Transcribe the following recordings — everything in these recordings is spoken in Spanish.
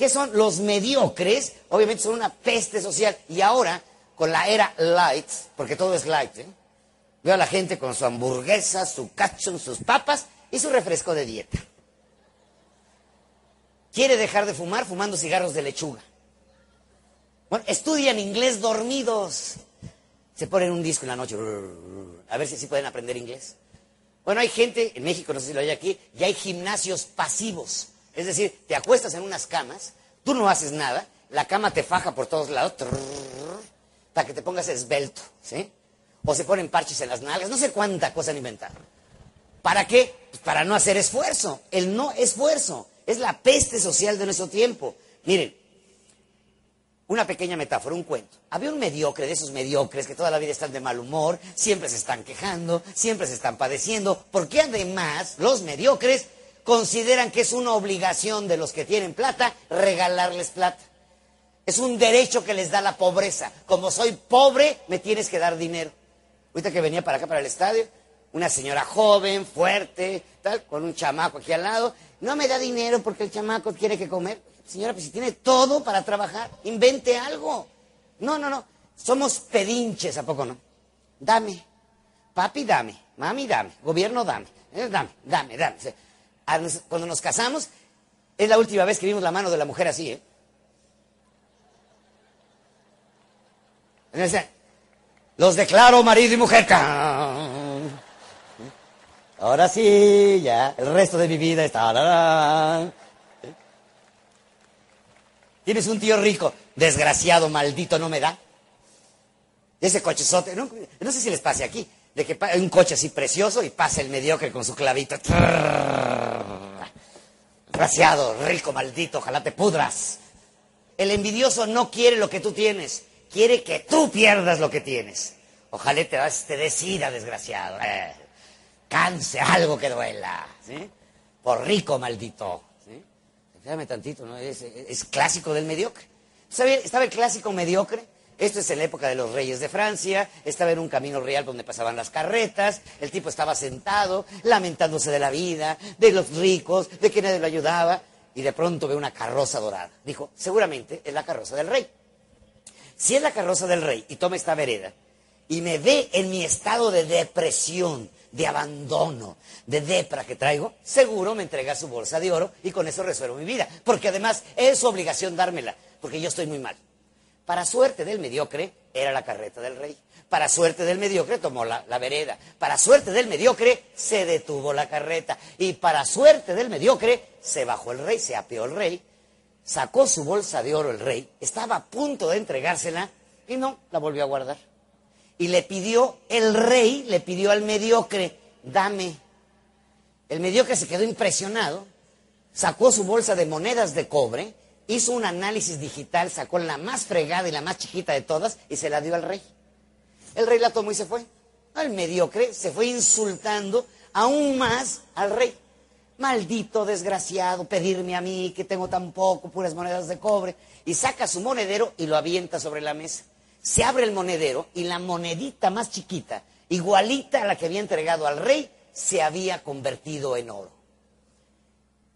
¿Qué son los mediocres? Obviamente son una peste social. Y ahora, con la era light, porque todo es light, ¿eh? veo a la gente con su hamburguesa, su cacho, sus papas y su refresco de dieta. Quiere dejar de fumar fumando cigarros de lechuga. Bueno, estudian inglés dormidos. Se ponen un disco en la noche. A ver si así pueden aprender inglés. Bueno, hay gente, en México, no sé si lo hay aquí, y hay gimnasios pasivos. Es decir, te acuestas en unas camas, tú no haces nada, la cama te faja por todos lados, para que te pongas esbelto, ¿sí? O se ponen parches en las nalgas, no sé cuánta cosa han inventado. ¿Para qué? Pues para no hacer esfuerzo. El no esfuerzo es la peste social de nuestro tiempo. Miren, una pequeña metáfora, un cuento. Había un mediocre de esos mediocres que toda la vida están de mal humor, siempre se están quejando, siempre se están padeciendo, porque además los mediocres consideran que es una obligación de los que tienen plata regalarles plata. Es un derecho que les da la pobreza. Como soy pobre, me tienes que dar dinero. Ahorita que venía para acá, para el estadio, una señora joven, fuerte, tal, con un chamaco aquí al lado, no me da dinero porque el chamaco quiere que comer. Señora, pues si tiene todo para trabajar, invente algo. No, no, no. Somos pedinches, ¿a poco no? Dame. Papi, dame. Mami, dame. Gobierno, dame. Eh, dame, dame, dame. Cuando nos casamos, es la última vez que vimos la mano de la mujer así, ¿eh? Los declaro marido y mujer. Ahora sí, ya, el resto de mi vida está. Tienes un tío rico, desgraciado, maldito, no me da. Ese cochezote, no, no sé si les pase aquí, de que un coche así precioso y pasa el mediocre con su clavito. Desgraciado, rico, maldito, ojalá te pudras. El envidioso no quiere lo que tú tienes, quiere que tú pierdas lo que tienes. Ojalá te, te decida, desgraciado. Eh canse, algo que duela. Por rico, maldito, ¿sí? Tantito, ¿no? Es, clásico del mediocre. ¿Sabe? Estaba el clásico mediocre. Esto es en la época de los reyes de Francia, estaba en un camino real donde pasaban las carretas, el tipo estaba sentado, lamentándose de la vida, de los ricos, de que nadie lo ayudaba, y de pronto ve una carroza dorada. Dijo, seguramente es la carroza del rey. Si es la carroza del rey y toma esta vereda, y me ve en mi estado de depresión, de abandono, de depra que traigo, seguro me entrega su bolsa de oro y con eso resuelvo mi vida. Porque además es su obligación dármela, porque yo estoy muy mal. Para suerte del mediocre, era la carreta del rey. Para suerte del mediocre, tomó la, vereda. Para suerte del mediocre, se detuvo la carreta. Y para suerte del mediocre, se bajó el rey, se apeó el rey, sacó su bolsa de oro el rey, estaba a punto de entregársela y no, la volvió a guardar y le pidió, el rey le pidió al mediocre, dame. El mediocre se quedó impresionado, sacó su bolsa de monedas de cobre, hizo un análisis digital, sacó la más fregada y la más chiquita de todas y se la dio al rey. El rey la tomó y se fue. El mediocre se fue insultando aún más al rey. Maldito desgraciado, pedirme a mí que tengo tan poco, puras monedas de cobre. Y saca su monedero y lo avienta sobre la mesa se abre el monedero y la monedita más chiquita, igualita a la que había entregado al rey, se había convertido en oro.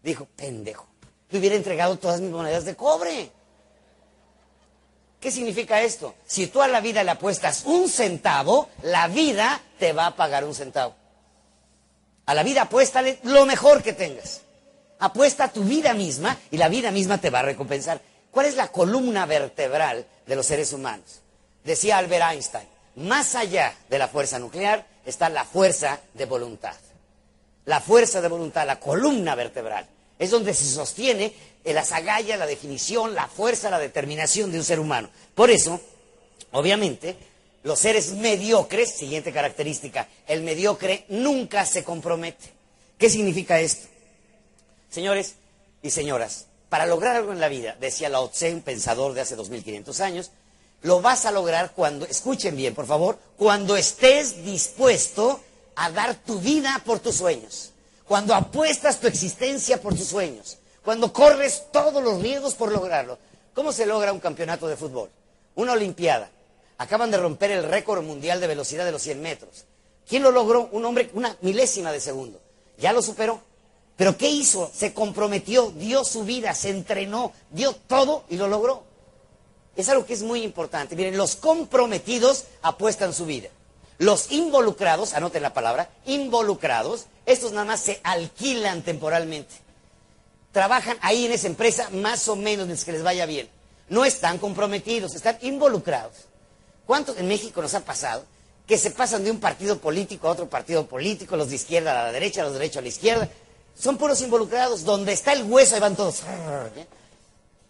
Dijo, pendejo, le hubiera entregado todas mis monedas de cobre. ¿Qué significa esto? Si tú a la vida le apuestas un centavo, la vida te va a pagar un centavo. A la vida apuéstale lo mejor que tengas. Apuesta tu vida misma y la vida misma te va a recompensar. ¿Cuál es la columna vertebral de los seres humanos? Decía Albert Einstein, más allá de la fuerza nuclear está la fuerza de voluntad. La fuerza de voluntad, la columna vertebral, es donde se sostiene la agalla, la definición, la fuerza, la determinación de un ser humano. Por eso, obviamente, los seres mediocres, siguiente característica, el mediocre nunca se compromete. ¿Qué significa esto? Señores y señoras, para lograr algo en la vida, decía Lao Tse, un pensador de hace 2500 años, lo vas a lograr cuando, escuchen bien, por favor, cuando estés dispuesto a dar tu vida por tus sueños, cuando apuestas tu existencia por tus sueños, cuando corres todos los riesgos por lograrlo. ¿Cómo se logra un campeonato de fútbol? Una olimpiada. Acaban de romper el récord mundial de velocidad de los 100 metros. ¿Quién lo logró? Un hombre, una milésima de segundo. Ya lo superó. Pero ¿qué hizo? Se comprometió, dio su vida, se entrenó, dio todo y lo logró. Es algo que es muy importante. Miren, los comprometidos apuestan su vida. Los involucrados, anoten la palabra, involucrados, estos nada más se alquilan temporalmente. Trabajan ahí en esa empresa más o menos desde que les vaya bien. No están comprometidos, están involucrados. ¿Cuántos en México nos ha pasado que se pasan de un partido político a otro partido político, los de izquierda a la derecha, los de derecha a la izquierda? Son puros involucrados. Donde está el hueso, ahí van todos.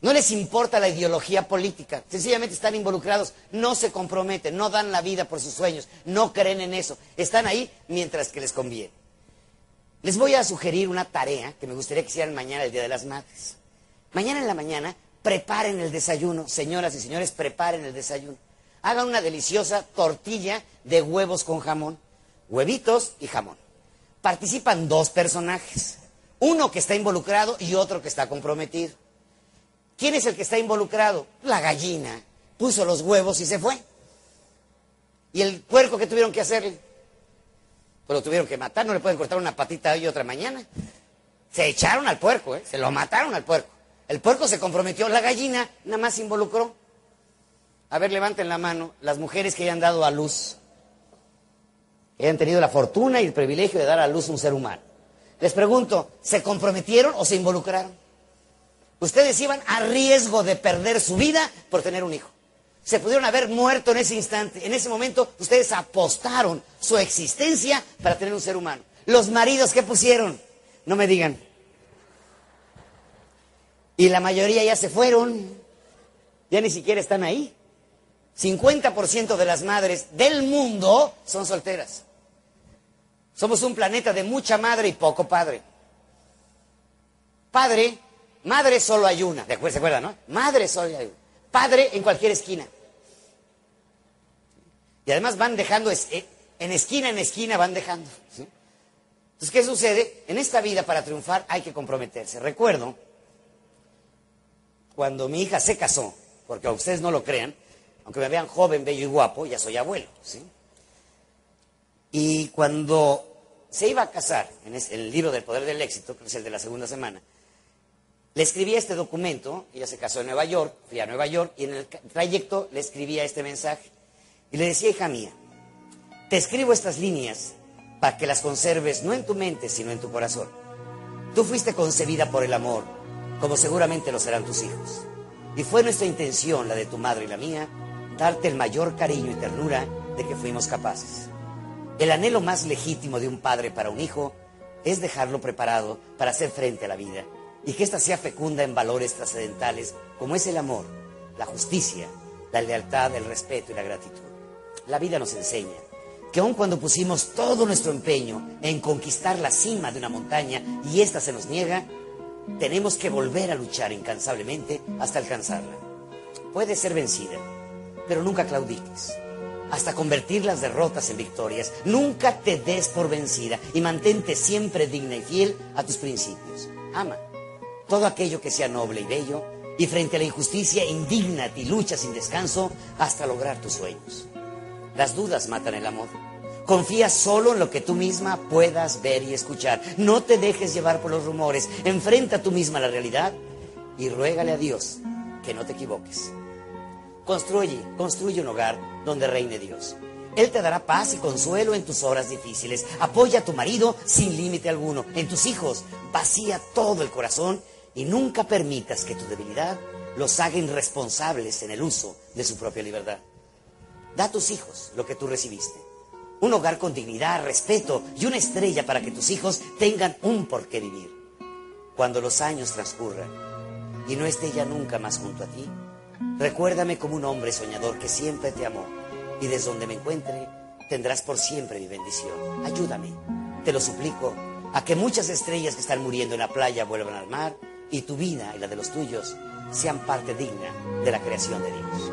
No les importa la ideología política. Sencillamente están involucrados. No se comprometen, no dan la vida por sus sueños, no creen en eso. Están ahí mientras que les conviene. Les voy a sugerir una tarea que me gustaría que hicieran mañana, el Día de las Madres. Mañana en la mañana, preparen el desayuno. Señoras y señores, preparen el desayuno. Hagan una deliciosa tortilla de huevos con jamón. Huevitos y jamón participan dos personajes. Uno que está involucrado y otro que está comprometido. ¿Quién es el que está involucrado? La gallina. Puso los huevos y se fue. ¿Y el puerco qué tuvieron que hacerle? Pues lo tuvieron que matar, no le pueden cortar una patita hoy y otra mañana. Se echaron al puerco, ¿eh? se lo mataron al puerco. El puerco se comprometió, la gallina nada más se involucró. A ver, levanten la mano las mujeres que hayan dado a luz que hayan tenido la fortuna y el privilegio de dar a luz un ser humano. Les pregunto, ¿se comprometieron o se involucraron? Ustedes iban a riesgo de perder su vida por tener un hijo. Se pudieron haber muerto en ese instante. En ese momento ustedes apostaron su existencia para tener un ser humano. Los maridos, ¿qué pusieron? No me digan. Y la mayoría ya se fueron. Ya ni siquiera están ahí. 50% de las madres del mundo son solteras. Somos un planeta de mucha madre y poco padre. Padre, madre solo hay una. ¿Se acuerdan, no? Madre solo hay una. Padre en cualquier esquina. Y además van dejando, eh, en esquina en esquina van dejando. Entonces, ¿qué sucede? En esta vida para triunfar hay que comprometerse. Recuerdo cuando mi hija se casó, porque a ustedes no lo crean, aunque me vean joven, bello y guapo, ya soy abuelo. ¿sí? Y cuando se iba a casar, en el libro del poder del éxito, que es el de la segunda semana, le escribía este documento, ella se casó en Nueva York, fui a Nueva York, y en el trayecto le escribía este mensaje. Y le decía, hija mía, te escribo estas líneas para que las conserves no en tu mente, sino en tu corazón. Tú fuiste concebida por el amor, como seguramente lo serán tus hijos. Y fue nuestra intención, la de tu madre y la mía, darte el mayor cariño y ternura de que fuimos capaces. El anhelo más legítimo de un padre para un hijo es dejarlo preparado para hacer frente a la vida y que ésta sea fecunda en valores trascendentales como es el amor, la justicia, la lealtad, el respeto y la gratitud. La vida nos enseña que aun cuando pusimos todo nuestro empeño en conquistar la cima de una montaña y ésta se nos niega, tenemos que volver a luchar incansablemente hasta alcanzarla. Puede ser vencida, pero nunca claudiques. Hasta convertir las derrotas en victorias. Nunca te des por vencida y mantente siempre digna y fiel a tus principios. Ama todo aquello que sea noble y bello y frente a la injusticia indignate y lucha sin descanso hasta lograr tus sueños. Las dudas matan el amor. Confía solo en lo que tú misma puedas ver y escuchar. No te dejes llevar por los rumores. Enfrenta tú misma la realidad y ruégale a Dios que no te equivoques. Construye, construye un hogar donde reine Dios. Él te dará paz y consuelo en tus horas difíciles. Apoya a tu marido sin límite alguno. En tus hijos, vacía todo el corazón y nunca permitas que tu debilidad los haga irresponsables en el uso de su propia libertad. Da a tus hijos lo que tú recibiste. Un hogar con dignidad, respeto y una estrella para que tus hijos tengan un por qué vivir. Cuando los años transcurran y no esté ya nunca más junto a ti, Recuérdame como un hombre soñador que siempre te amó y desde donde me encuentre tendrás por siempre mi bendición. Ayúdame, te lo suplico, a que muchas estrellas que están muriendo en la playa vuelvan al mar y tu vida y la de los tuyos sean parte digna de la creación de Dios.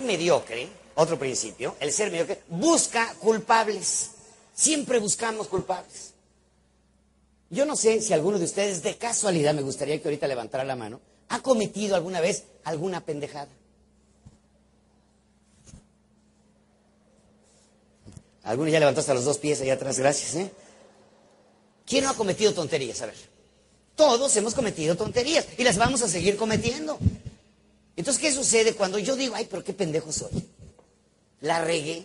Mediocre, otro principio, el ser mediocre, busca culpables. Siempre buscamos culpables. Yo no sé si alguno de ustedes, de casualidad, me gustaría que ahorita levantara la mano, ha cometido alguna vez alguna pendejada. Algunos ya levantó hasta los dos pies allá atrás, gracias. ¿eh? ¿Quién no ha cometido tonterías? A ver. Todos hemos cometido tonterías y las vamos a seguir cometiendo. Entonces, ¿qué sucede cuando yo digo, ay, pero qué pendejo soy? La regué.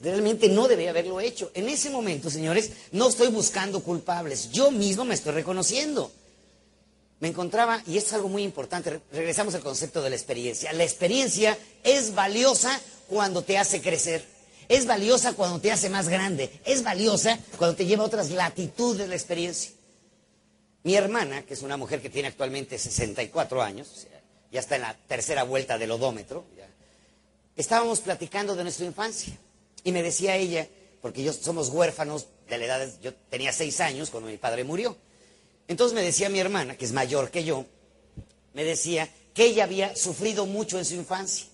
Realmente no debía haberlo hecho. En ese momento, señores, no estoy buscando culpables. Yo mismo me estoy reconociendo. Me encontraba, y esto es algo muy importante, regresamos al concepto de la experiencia. La experiencia es valiosa cuando te hace crecer. Es valiosa cuando te hace más grande. Es valiosa cuando te lleva a otras latitudes de la experiencia. Mi hermana, que es una mujer que tiene actualmente 64 años, ya está en la tercera vuelta del odómetro, estábamos platicando de nuestra infancia. Y me decía ella, porque yo somos huérfanos de la edad, yo tenía seis años cuando mi padre murió. Entonces me decía mi hermana, que es mayor que yo, me decía que ella había sufrido mucho en su infancia,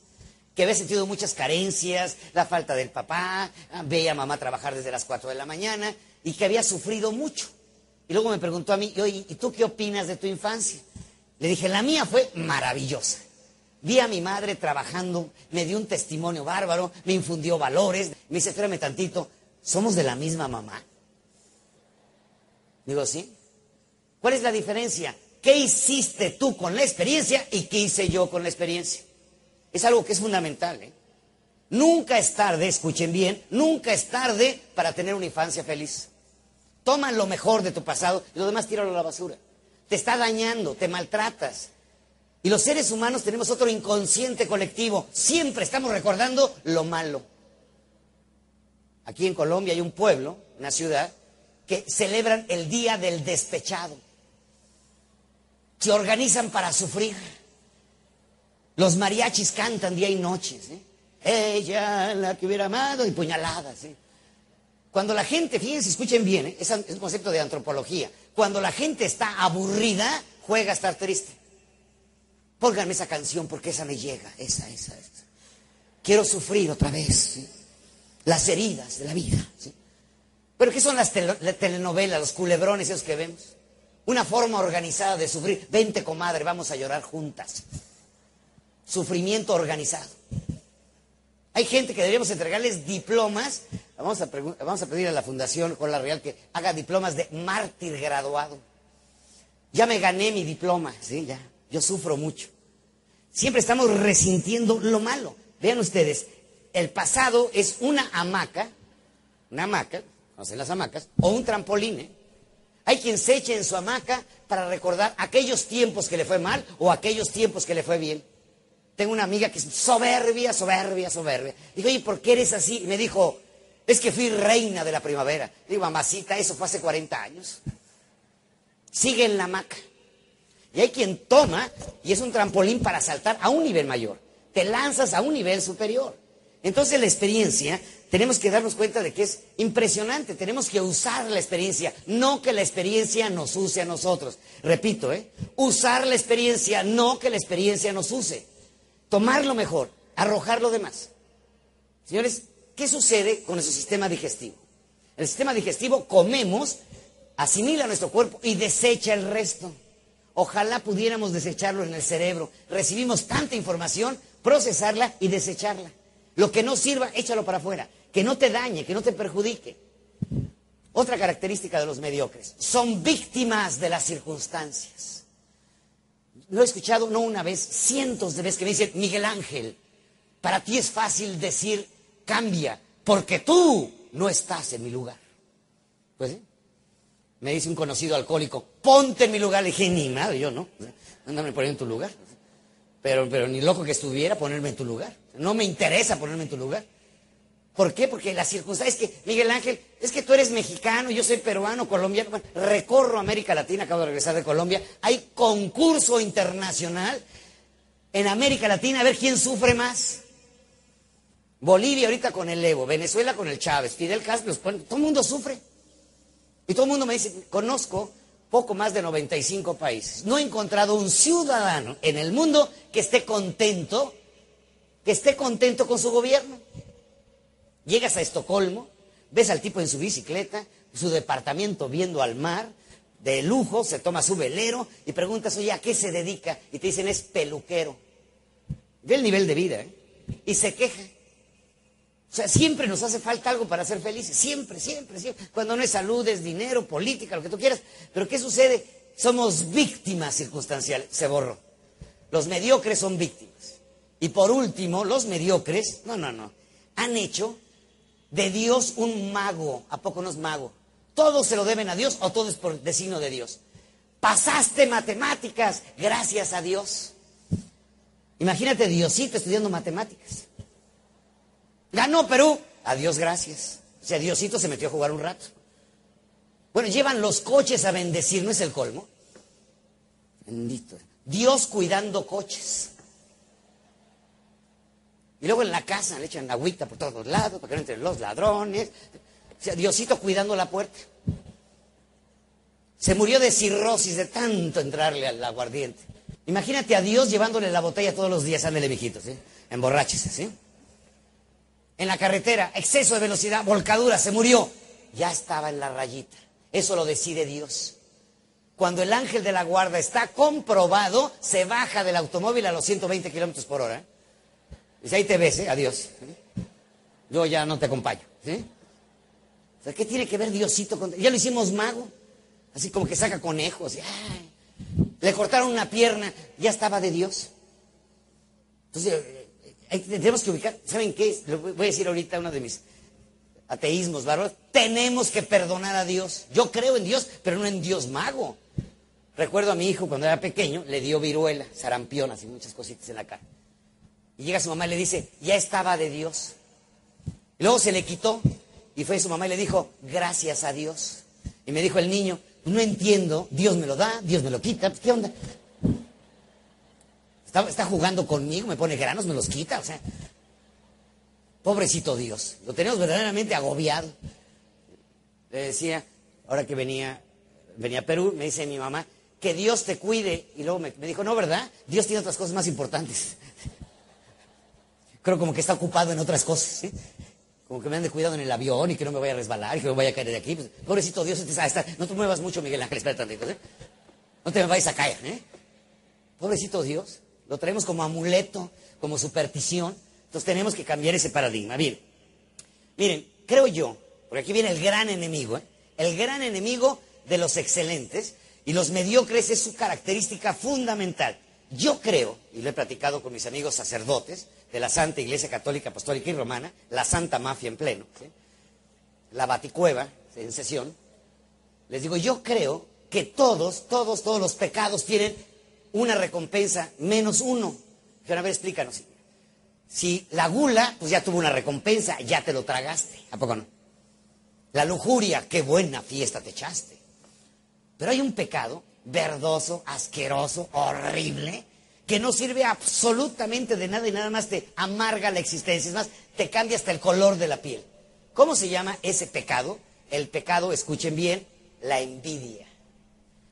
que había sentido muchas carencias, la falta del papá, veía a mamá trabajar desde las cuatro de la mañana y que había sufrido mucho. Y luego me preguntó a mí, oye, ¿y tú qué opinas de tu infancia? Le dije, la mía fue maravillosa. Vi a mi madre trabajando, me dio un testimonio bárbaro, me infundió valores. Me dice, espérame tantito, ¿somos de la misma mamá? Digo, sí. ¿Cuál es la diferencia? ¿Qué hiciste tú con la experiencia y qué hice yo con la experiencia? Es algo que es fundamental. ¿eh? Nunca es tarde, escuchen bien, nunca es tarde para tener una infancia feliz. Toma lo mejor de tu pasado y lo demás tíralo a la basura. Te está dañando, te maltratas, y los seres humanos tenemos otro inconsciente colectivo. Siempre estamos recordando lo malo. Aquí en Colombia hay un pueblo, una ciudad, que celebran el Día del Despechado. Se organizan para sufrir. Los mariachis cantan día y noche. Ella, la que hubiera amado, y puñaladas. Cuando la gente, fíjense, escuchen bien, ¿eh? es un concepto de antropología. Cuando la gente está aburrida, juega a estar triste. Pónganme esa canción porque esa me llega, esa, esa, esa. Quiero sufrir otra vez las heridas de la vida. Pero ¿qué son las, telenovelas, los culebrones esos que vemos? Una forma organizada de sufrir. Vente, comadre, vamos a llorar juntas. Sufrimiento organizado. Hay gente que deberíamos entregarles diplomas. Vamos a, vamos a pedir a la Fundación con la Real que haga diplomas de mártir graduado. Ya me gané mi diploma, sí, ya. Yo sufro mucho. Siempre estamos resintiendo lo malo. Vean ustedes, el pasado es una hamaca, una hamaca, conocen las hamacas, o un trampolín. ¿eh? Hay quien se eche en su hamaca para recordar aquellos tiempos que le fue mal o aquellos tiempos que le fue bien. Tengo una amiga que es soberbia, soberbia, soberbia. Digo, oye, ¿por qué eres así? Y me dijo, es que fui reina de la primavera. Digo, mamacita, eso fue hace 40 años. Sigue en la hamaca. Y hay quien toma y es un trampolín para saltar a un nivel mayor. Te lanzas a un nivel superior. Entonces la experiencia, tenemos que darnos cuenta de que es impresionante. Tenemos que usar la experiencia, no que la experiencia nos use a nosotros. Repito, ¿eh? Usar la experiencia, no que la experiencia nos use. Tomar lo mejor, arrojar lo demás. Señores, ¿qué sucede con nuestro sistema digestivo? El sistema digestivo comemos, asimila nuestro cuerpo y desecha el resto. Ojalá pudiéramos desecharlo en el cerebro. Recibimos tanta información, procesarla y desecharla. Lo que no sirva, échalo para afuera. Que no te dañe, que no te perjudique. Otra característica de los mediocres, son víctimas de las circunstancias. Lo he escuchado no una vez, cientos de veces que me dicen, Miguel Ángel, para ti es fácil decir cambia, porque tú no estás en mi lugar. Pues. Me dice un conocido alcohólico, ponte en mi lugar. Le dije, ni nada, yo no. Ándame poner en tu lugar. Pero, pero ni loco que estuviera ponerme en tu lugar. No me interesa ponerme en tu lugar. ¿Por qué? Porque la circunstancia es que, Miguel Ángel, es que tú eres mexicano, yo soy peruano, colombiano. recorro América Latina, acabo de regresar de Colombia. Hay concurso internacional en América Latina a ver quién sufre más. Bolivia ahorita con el Evo, Venezuela con el Chávez, Fidel Castro, todo el mundo sufre. Y todo el mundo me dice, conozco poco más de 95 países. No he encontrado un ciudadano en el mundo que esté contento, que esté contento con su gobierno. Llegas a Estocolmo, ves al tipo en su bicicleta, su departamento viendo al mar, de lujo, se toma su velero y preguntas, oye, ¿a qué se dedica? Y te dicen, es peluquero. Ve el nivel de vida, ¿eh? Y se queja. O sea, siempre nos hace falta algo para ser felices, siempre, siempre, siempre. Cuando no es salud, es dinero, política, lo que tú quieras. Pero ¿qué sucede? Somos víctimas circunstanciales, se borró. Los mediocres son víctimas. Y por último, los mediocres, no, no, no, han hecho de Dios un mago. ¿A poco no es mago? Todos se lo deben a Dios o todo es por designio de Dios. Pasaste matemáticas, gracias a Dios. Imagínate Diosito estudiando matemáticas. Ganó Perú. A Dios gracias. O sea, Diosito se metió a jugar un rato. Bueno, llevan los coches a bendecir, ¿no es el colmo? Bendito. Dios cuidando coches. Y luego en la casa le echan agüita por todos lados para que no entren los ladrones. O sea, Diosito cuidando la puerta. Se murió de cirrosis de tanto entrarle al aguardiente. Imagínate a Dios llevándole la botella todos los días, ándele viejito, ¿sí? Emborráchese, ¿sí? En la carretera, exceso de velocidad, volcadura, se murió. Ya estaba en la rayita. Eso lo decide Dios. Cuando el ángel de la guarda está comprobado, se baja del automóvil a los 120 kilómetros por hora. Dice, ahí te ves, ¿eh? Adiós. Yo ya no te acompaño, ¿sí? ¿qué tiene que ver Diosito con... Ya lo hicimos mago. Así como que saca conejos. Le cortaron una pierna, ya estaba de Dios. Entonces, eh, tenemos que ubicar, ¿saben qué? Le voy a decir ahorita uno de mis ateísmos bárbaros. Tenemos que perdonar a Dios. Yo creo en Dios, pero no en Dios mago. Recuerdo a mi hijo cuando era pequeño, le dio viruela, sarampión, así muchas cositas en la cara. Y llega su mamá y le dice, ya estaba de Dios. Y luego se le quitó y fue su mamá y le dijo, gracias a Dios. Y me dijo el niño, no entiendo, Dios me lo da, Dios me lo quita, ¿qué onda? Está, jugando conmigo, me pone granos, me los quita, o sea, pobrecito Dios, lo tenemos verdaderamente agobiado. Le decía, ahora que venía, venía a Perú, me dice mi mamá, que Dios te cuide. Y luego me, dijo, no, ¿verdad? Dios tiene otras cosas más importantes. Creo como que está ocupado en otras cosas. ¿sí? como que me ande cuidado en el avión y que no me vaya a resbalar y que me vaya a caer de aquí. Pues, pobrecito Dios, no te muevas mucho, Miguel Ángel, espérate tantito, ¿eh? No te me vayas a caer, ¿eh? Pobrecito Dios, lo traemos como amuleto, como superstición. Entonces tenemos que cambiar ese paradigma. Bien, miren, creo yo, porque aquí viene el gran enemigo, ¿eh? El gran enemigo de los excelentes y los mediocres es su característica fundamental. Yo creo, y lo he platicado con mis amigos sacerdotes, de la Santa Iglesia Católica, Apostólica y Romana, la Santa Mafia en pleno, la Baticueva en sesión, les digo, yo creo que todos, todos, todos los pecados tienen una recompensa menos uno. Pero a ver, explícanos. Si la gula, pues ya tuvo una recompensa, ya te lo tragaste. ¿A poco no? La lujuria, qué buena fiesta te echaste. Pero hay un pecado verdoso, asqueroso, horrible, que no sirve absolutamente de nada y nada más te amarga la existencia, es más, te cambia hasta el color de la piel. ¿Cómo se llama ese pecado? El pecado, escuchen bien, la envidia.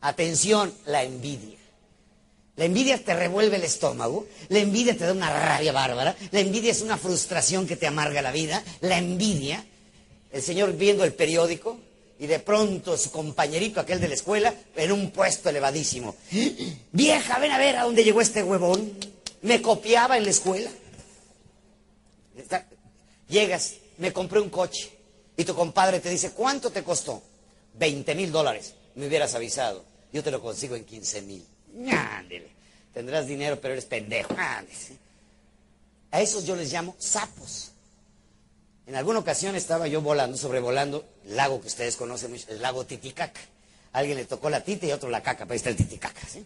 Atención, la envidia. La envidia te revuelve el estómago, la envidia te da una rabia bárbara, la envidia es una frustración que te amarga la vida, la envidia, el Señor viendo el periódico, y de pronto su compañerito, aquel de la escuela, en un puesto elevadísimo. Vieja, ven a ver a dónde llegó este huevón. Me copiaba en la escuela. Llegas, me compré un coche y tu compadre te dice, ¿cuánto te costó? 20 mil dólares. Me hubieras avisado. Yo te lo consigo en 15 mil. Ándele. Tendrás dinero, pero eres pendejo. A esos yo les llamo sapos. En alguna ocasión estaba yo volando, sobrevolando el lago que ustedes conocen el lago Titicaca. alguien le tocó la tita y otro la caca, pero ahí está el Titicaca. ¿sí?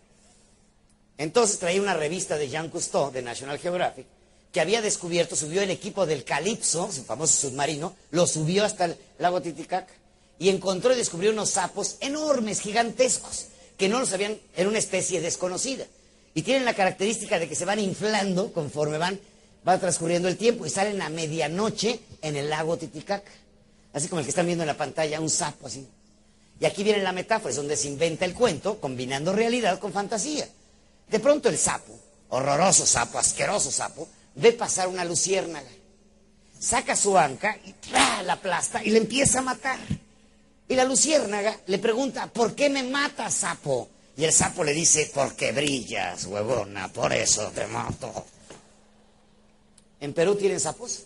Entonces traía una revista de Jean Cousteau, de National Geographic, que había descubierto, subió el equipo del Calypso, su famoso submarino, lo subió hasta el lago Titicaca y encontró y descubrió unos sapos enormes, gigantescos, que no los habían, era una especie desconocida. Y tienen la característica de que se van inflando conforme van va transcurriendo el tiempo y salen a medianoche en el lago Titicaca. Así como el que están viendo en la pantalla, un sapo así. Y aquí viene la metáfora, es donde se inventa el cuento, combinando realidad con fantasía. De pronto el sapo, horroroso sapo, asqueroso sapo, ve pasar una luciérnaga. Saca su anca y la aplasta y le empieza a matar. Y la luciérnaga le pregunta, ¿por qué me matas, sapo? Y el sapo le dice, porque brillas, huevona, por eso te mato. ¿En Perú tienen sapos?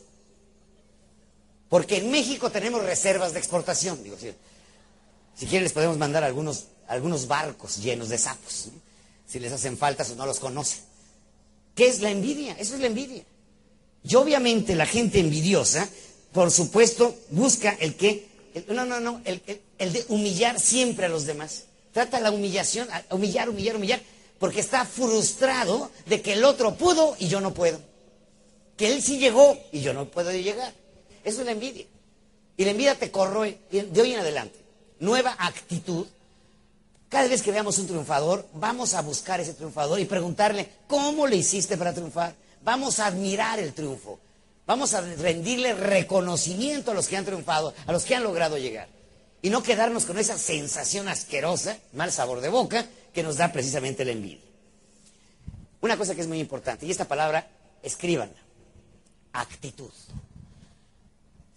Porque en México tenemos reservas de exportación. Digo, si, si quieren les podemos mandar algunos, algunos barcos llenos de sapos. Si les hacen falta o no los conocen. ¿Qué es la envidia? Eso es la envidia. Y obviamente la gente envidiosa, por supuesto, busca el que, no, no, no, el, el, de humillar siempre a los demás. Trata la humillación, humillar, humillar, humillar, porque está frustrado de que el otro pudo y yo no puedo. Que él sí llegó y yo no puedo llegar. Eso es la envidia. Y la envidia te corroe de hoy en adelante. Nueva actitud. Cada vez que veamos un triunfador, vamos a buscar ese triunfador y preguntarle, ¿cómo le hiciste para triunfar? Vamos a admirar el triunfo. Vamos a rendirle reconocimiento a los que han triunfado, a los que han logrado llegar. Y no quedarnos con esa sensación asquerosa, mal sabor de boca, que nos da precisamente la envidia. Una cosa que es muy importante, y esta palabra, escríbanla, actitud.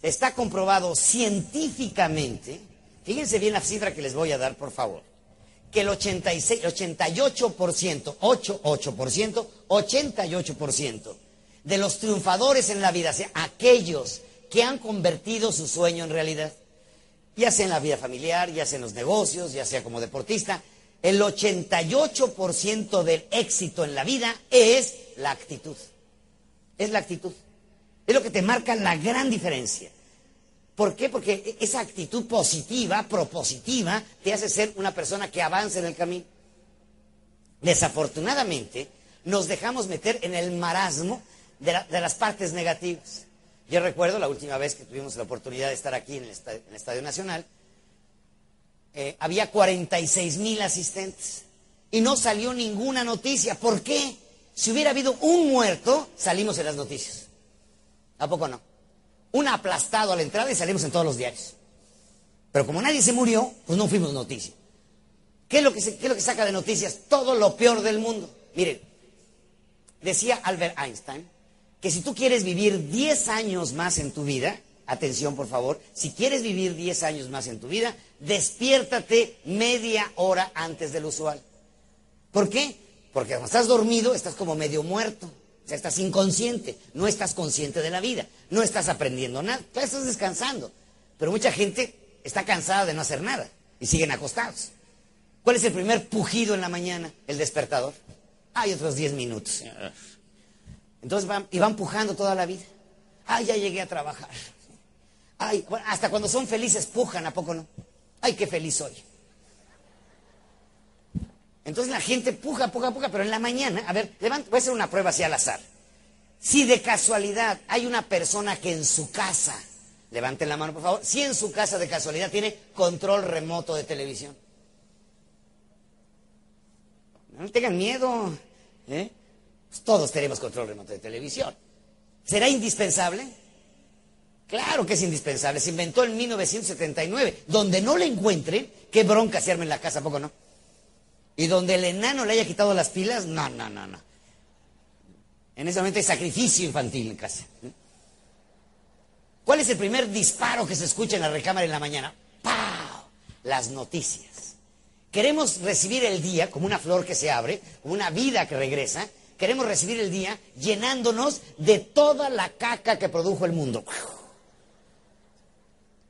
Está comprobado científicamente, fíjense bien la cifra que les voy a dar, por favor, que el 86, 88%, 88%, 88% de los triunfadores en la vida, o sea, aquellos que han convertido su sueño en realidad, ya sea en la vida familiar, ya sea en los negocios, ya sea como deportista, el 88% del éxito en la vida es la actitud. Es la actitud. Es lo que te marca la gran diferencia. ¿Por qué? Porque esa actitud positiva, propositiva, te hace ser una persona que avanza en el camino. Desafortunadamente, nos dejamos meter en el marasmo de, las partes negativas. Yo recuerdo la última vez que tuvimos la oportunidad de estar aquí en el Estadio, Nacional, eh, había 46 mil asistentes y no salió ninguna noticia. ¿Por qué? Si hubiera habido un muerto, salimos en las noticias. ¿A poco no? Un aplastado a la entrada y salimos en todos los diarios. Pero como nadie se murió, pues no fuimos noticia. ¿Qué es lo que, qué es lo que saca de noticias? Todo lo peor del mundo. Miren, decía Albert Einstein que si tú quieres vivir 10 años más en tu vida, atención por favor, si quieres vivir 10 años más en tu vida, despiértate media hora antes del usual. ¿Por qué? Porque cuando estás dormido estás como medio muerto sea, estás inconsciente, no estás consciente de la vida, no estás aprendiendo nada, estás descansando. Pero mucha gente está cansada de no hacer nada y siguen acostados. ¿Cuál es el primer pujido en la mañana? El despertador. Hay otros 10 minutos. Entonces van, y van pujando toda la vida. Ay, ya llegué a trabajar. Ay, hasta cuando son felices pujan, ¿a poco no? Ay, qué feliz soy. Entonces la gente puja, puja, puja, pero en la mañana, a ver, voy a hacer una prueba así al azar. Si de casualidad hay una persona que en su casa, levanten la mano por favor, si en su casa de casualidad tiene control remoto de televisión. No tengan miedo. ¿eh? Pues todos tenemos control remoto de televisión. ¿Será indispensable? Claro que es indispensable. Se inventó en 1979. Donde no le encuentren, qué bronca se arma en la casa, poco no? Y donde el enano le haya quitado las pilas, no, no, no, no. En ese momento hay sacrificio infantil en casa. ¿Cuál es el primer disparo que se escucha en la recámara en la mañana? ¡Pau! Las noticias. Queremos recibir el día como una flor que se abre, como una vida que regresa. Queremos recibir el día llenándonos de toda la caca que produjo el mundo.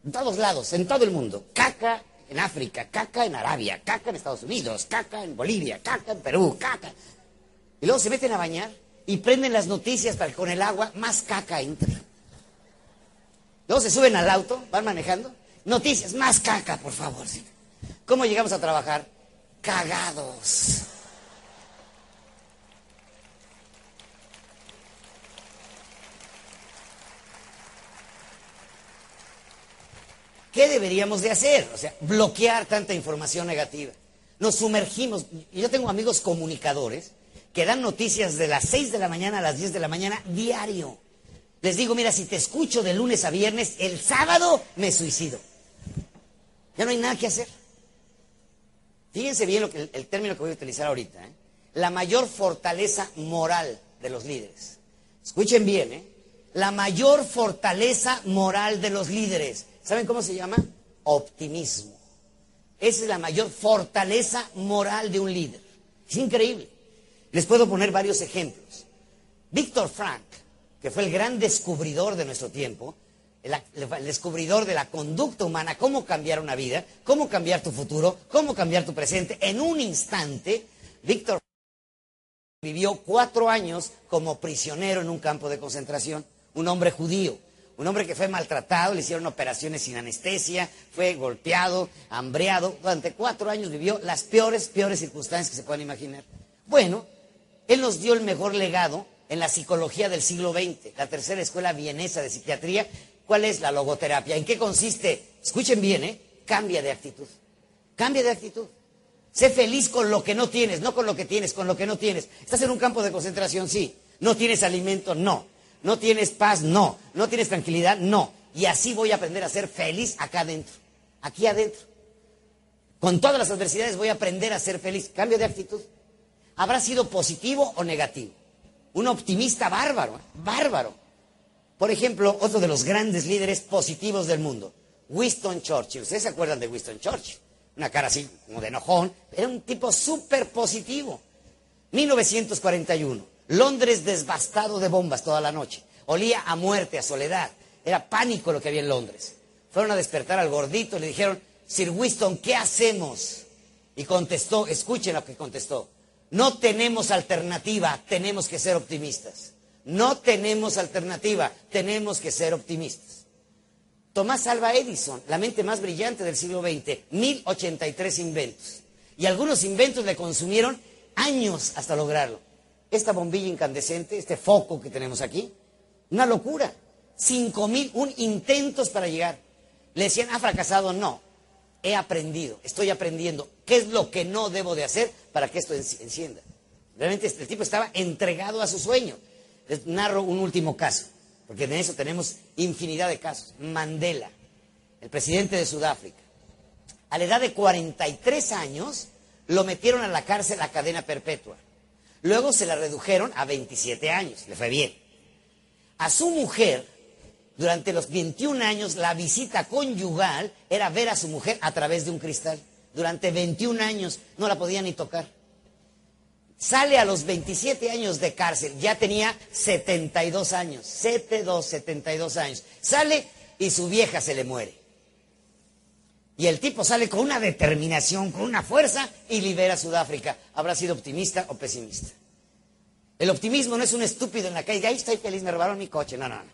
En todos lados, en todo el mundo. Caca en África, caca en Arabia, caca en Estados Unidos, caca en Bolivia, caca en Perú, caca. Y luego se meten a bañar y prenden las noticias para que con el agua más caca entre. Luego se suben al auto, van manejando. Noticias, más caca, por favor. ¿Cómo llegamos a trabajar? Cagados. ¿Qué deberíamos de hacer? O sea, bloquear tanta información negativa. Nos sumergimos. Yo tengo amigos comunicadores que dan noticias de las 6 de la mañana a las 10 de la mañana diario. Les digo, mira, si te escucho de lunes a viernes, el sábado me suicido. Ya no hay nada que hacer. Fíjense bien lo que, el, término que voy a utilizar ahorita. ¿eh? La mayor fortaleza moral de los líderes. Escuchen bien, ¿eh? La mayor fortaleza moral de los líderes ¿Saben cómo se llama? Optimismo. Esa es la mayor fortaleza moral de un líder. Es increíble. Les puedo poner varios ejemplos. Víctor Frank, que fue el gran descubridor de nuestro tiempo, el, descubridor de la conducta humana, cómo cambiar una vida, cómo cambiar tu futuro, cómo cambiar tu presente. En un instante, Víctor vivió cuatro años como prisionero en un campo de concentración, un hombre judío, un hombre que fue maltratado, le hicieron operaciones sin anestesia, fue golpeado, hambreado, durante cuatro años vivió las peores, peores circunstancias que se puedan imaginar. Bueno, él nos dio el mejor legado en la psicología del siglo XX, la tercera escuela vienesa de psiquiatría. ¿Cuál es la logoterapia? ¿En qué consiste? Escuchen bien, ¿eh? Cambia de actitud. Cambia de actitud. Sé feliz con lo que no tienes, no con lo que tienes, con lo que no tienes. ¿Estás en un campo de concentración? Sí. ¿No tienes alimento? No. ¿No tienes paz? No. ¿No tienes tranquilidad? No. Y así voy a aprender a ser feliz acá adentro. Aquí adentro. Con todas las adversidades voy a aprender a ser feliz. Cambio de actitud. ¿Habrá sido positivo o negativo? Un optimista bárbaro, bárbaro. Por ejemplo, otro de los grandes líderes positivos del mundo, Winston Churchill. ¿Ustedes se acuerdan de Winston Churchill? una cara así como de enojón, era un tipo súper positivo. 1941, Londres devastado de bombas toda la noche, olía a muerte, a soledad, era pánico lo que había en Londres. Fueron a despertar al gordito le dijeron, Sir Winston, ¿qué hacemos? Y contestó, escuchen lo que contestó, no tenemos alternativa, tenemos que ser optimistas. No tenemos alternativa, tenemos que ser optimistas. Tomás Alva Edison, la mente más brillante del siglo XX, 1083 inventos. Y algunos inventos le consumieron años hasta lograrlo. Esta bombilla incandescente, este foco que tenemos aquí, una locura. 5001 intentos para llegar. Le decían, ¿ha fracasado? No. He aprendido, estoy aprendiendo. ¿Qué es lo que no debo de hacer para que esto encienda? Realmente este tipo estaba entregado a su sueño. Les narro un último caso porque en eso tenemos infinidad de casos. Mandela, el presidente de Sudáfrica, a la edad de 43 años lo metieron a la cárcel a cadena perpetua. Luego se la redujeron a 27 años, le fue bien. A su mujer, durante los 21 años, la visita conyugal era ver a su mujer a través de un cristal. Durante 21 años no la podía ni tocar. Sale a los 27 años de cárcel, ya tenía 72 años, 72, 72 años. Sale y su vieja se le muere. Y el tipo sale con una determinación, con una fuerza y libera a Sudáfrica. ¿Habrá sido optimista o pesimista? El optimismo no es un estúpido en la calle, ahí estoy feliz, me robaron mi coche. No, no, no.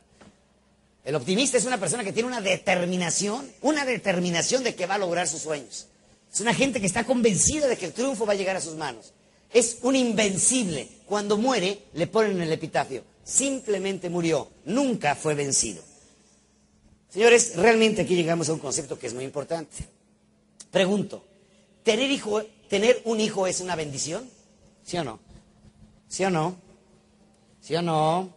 El optimista es una persona que tiene una determinación, una determinación de que va a lograr sus sueños. Es una gente que está convencida de que el triunfo va a llegar a sus manos es un invencible. Cuando muere, le ponen en el epitafio. Simplemente murió, nunca fue vencido. Señores, realmente aquí llegamos a un concepto que es muy importante. Pregunto, ¿tener, hijo, ¿tener un hijo es una bendición? ¿Sí o no? ¿Sí o no? ¿Sí o no?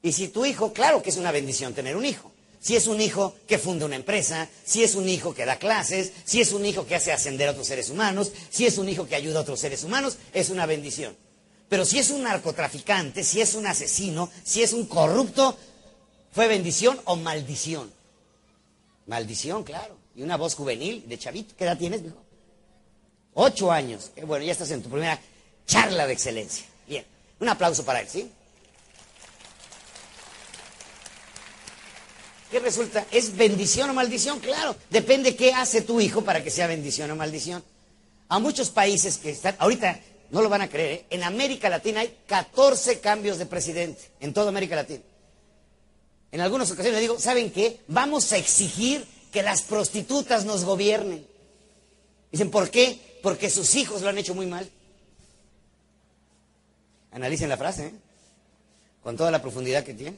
Y si tu hijo, claro que es una bendición tener un hijo si es un hijo que funda una empresa, si es un hijo que da clases, si es un hijo que hace ascender a otros seres humanos, si es un hijo que ayuda a otros seres humanos, es una bendición. Pero si es un narcotraficante, si es un asesino, si es un corrupto, ¿fue bendición o maldición? Maldición, claro. Y una voz juvenil de chavito. ¿Qué edad tienes, hijo? Ocho años. bueno, ya estás en tu primera charla de excelencia. Bien. Un aplauso para él, ¿sí? ¿Qué resulta? ¿Es bendición o maldición? Claro, depende qué hace tu hijo para que sea bendición o maldición. A muchos países que están, ahorita no lo van a creer, ¿eh? en América Latina hay 14 cambios de presidente, en toda América Latina. En algunas ocasiones le digo, ¿saben qué? Vamos a exigir que las prostitutas nos gobiernen. Dicen, ¿por qué? Porque sus hijos lo han hecho muy mal. Analicen la frase, ¿eh? con toda la profundidad que tiene.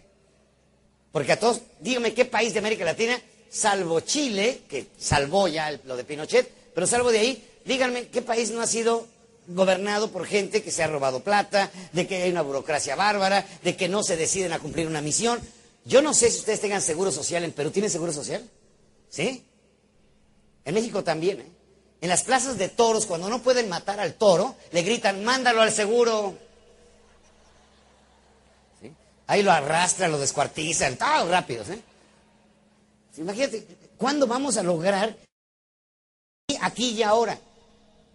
Porque a todos, dígame qué país de América Latina, salvo Chile, que salvó ya lo de Pinochet, pero salvo de ahí, díganme qué país no ha sido gobernado por gente que se ha robado plata, de que hay una burocracia bárbara, de que no se deciden a cumplir una misión. Yo no sé si ustedes tengan seguro social en Perú. ¿Tienen seguro social? ¿Sí? En México también, ¿eh? En las plazas de toros, cuando no pueden matar al toro, le gritan, mándalo al seguro. Ahí lo arrastran, lo descuartizan, todos rápidos, ¿eh? Imagínate, ¿cuándo vamos a lograr aquí y ahora?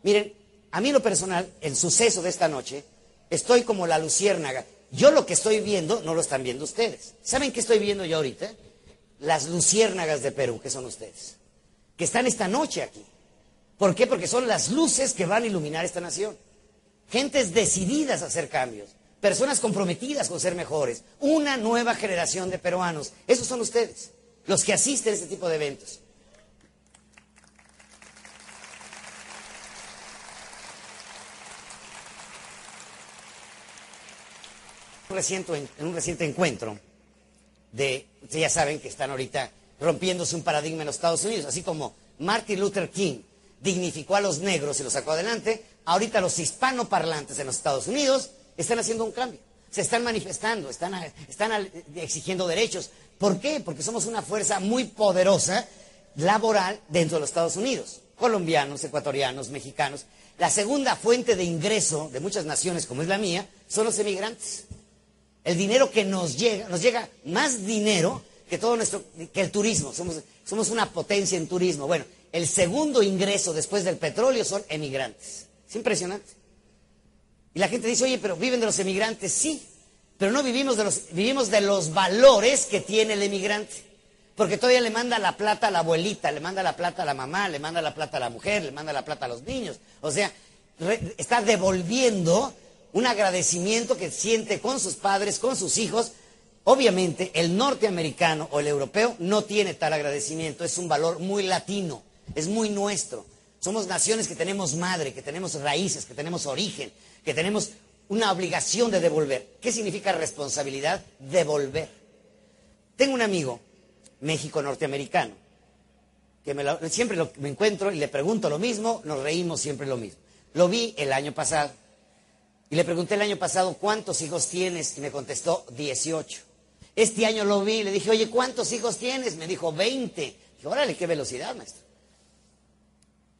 Miren, a mí lo personal, el suceso de esta noche, estoy como la luciérnaga. Yo lo que estoy viendo no lo están viendo ustedes. ¿Saben qué estoy viendo yo ahorita? Las luciérnagas de Perú, que son ustedes, que están esta noche aquí. ¿Por qué? Porque son las luces que van a iluminar esta nación. Gentes decididas a hacer cambios, personas comprometidas con ser mejores, una nueva generación de peruanos. Esos son ustedes, los que asisten a este tipo de eventos. Reciente, en un reciente encuentro de, ya saben que están ahorita rompiéndose un paradigma en los Estados Unidos, así como Martin Luther King dignificó a los negros y los sacó adelante, ahorita los hispanoparlantes en los Estados Unidos están haciendo un cambio. Se están manifestando, están, están exigiendo derechos. ¿Por qué? Porque somos una fuerza muy poderosa laboral dentro de los Estados Unidos. Colombianos, ecuatorianos, mexicanos. La segunda fuente de ingreso de muchas naciones, como es la mía, son los emigrantes. El dinero que nos llega, nos llega más dinero que todo nuestro, que el turismo. Somos, somos una potencia en turismo. Bueno, el segundo ingreso después del petróleo son emigrantes. Es impresionante. Y la gente dice, oye, pero viven de los emigrantes, sí, pero no vivimos de los, vivimos de los valores que tiene el emigrante. Porque todavía le manda la plata a la abuelita, le manda la plata a la mamá, le manda la plata a la mujer, le manda la plata a los niños. O sea, está devolviendo un agradecimiento que siente con sus padres, con sus hijos. Obviamente, el norteamericano o el europeo no tiene tal agradecimiento, es un valor muy latino, es muy nuestro. Somos naciones que tenemos madre, que tenemos raíces, que tenemos origen, que tenemos una obligación de devolver. ¿Qué significa responsabilidad? Devolver. Tengo un amigo, México norteamericano, que siempre me encuentro y le pregunto lo mismo, nos reímos siempre lo mismo. Lo vi el año pasado y le pregunté el año pasado, ¿cuántos hijos tienes? Y me contestó, 18. Este año lo vi y le dije, oye, ¿cuántos hijos tienes? Me dijo, 20. Dije, órale, qué velocidad, maestro.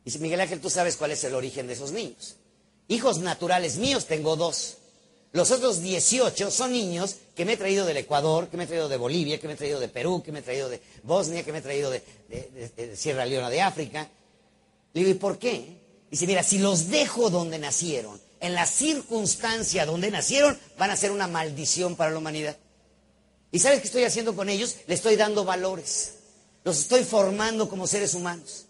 Dice, Miguel Ángel, tú sabes cuál es el origen de esos niños. Hijos naturales míos tengo dos. Los otros 18 son niños que me he traído del Ecuador, que me he traído de Bolivia, que me he traído de Perú, que me he traído de Bosnia, que me he traído de, de Sierra Leona de África. Le digo, ¿y por qué? Dice, mira, si los dejo donde nacieron, en la circunstancia donde nacieron, van a ser una maldición para la humanidad. ¿Y sabes qué estoy haciendo con ellos? Le estoy dando valores. Los estoy formando como seres humanos.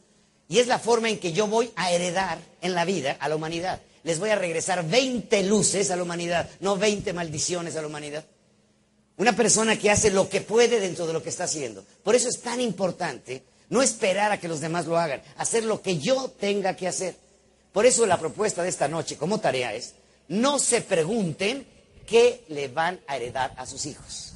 Y es la forma en que yo voy a heredar en la vida a la humanidad. Les voy a regresar 20 luces a la humanidad, no 20 maldiciones a la humanidad. Una persona que hace lo que puede dentro de lo que está haciendo. Por eso es tan importante no esperar a que los demás lo hagan, hacer lo que yo tenga que hacer. Por eso la propuesta de esta noche como tarea es, no se pregunten qué le van a heredar a sus hijos.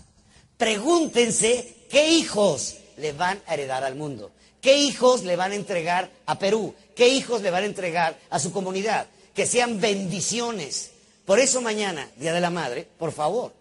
Pregúntense qué hijos le van a heredar al mundo. ¿Qué hijos le van a entregar a Perú? ¿Qué hijos le van a entregar a su comunidad? Que sean bendiciones. Por eso mañana, Día de la Madre, por favor,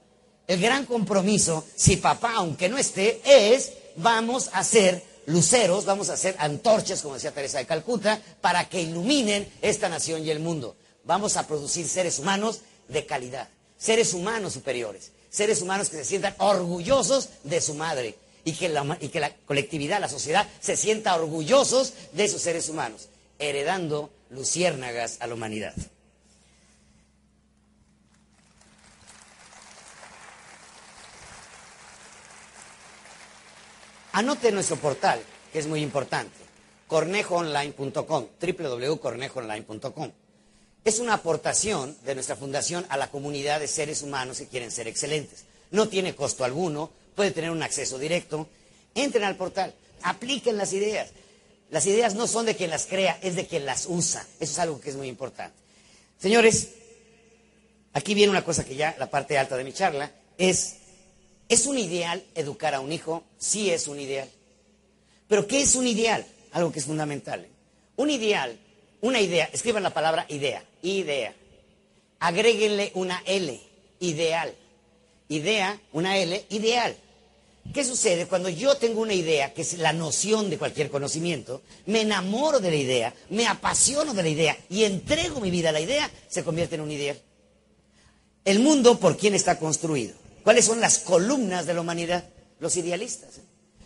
el gran compromiso, si papá, aunque no esté, es vamos a hacer luceros, vamos a hacer antorchas, como decía Teresa de Calcuta, para que iluminen esta nación y el mundo. Vamos a producir seres humanos de calidad, seres humanos superiores, seres humanos que se sientan orgullosos de su madre y que la, y que la colectividad, la sociedad, se sienta orgullosos de esos seres humanos, heredando luciérnagas a la humanidad. Anote nuestro portal, que es muy importante, cornejoonline.com, www.cornejoonline.com. Es una aportación de nuestra fundación a la comunidad de seres humanos que quieren ser excelentes. No tiene costo alguno, puede tener un acceso directo. Entren al portal, apliquen las ideas. Las ideas no son de quien las crea, es de quien las usa. Eso es algo que es muy importante. Señores, aquí viene una cosa que ya la parte alta de mi charla es ¿Es un ideal educar a un hijo? Sí es un ideal. Pero ¿qué es un ideal? Algo que es fundamental. Un ideal, una idea, escriban la palabra idea, idea. Agréguenle una L, ideal. Idea, una L, ideal. ¿Qué sucede cuando yo tengo una idea, que es la noción de cualquier conocimiento, me enamoro de la idea, me apasiono de la idea y entrego mi vida a la idea, se convierte en un ideal? El mundo, ¿por quién está construido? ¿Cuáles son las columnas de la humanidad? Los idealistas.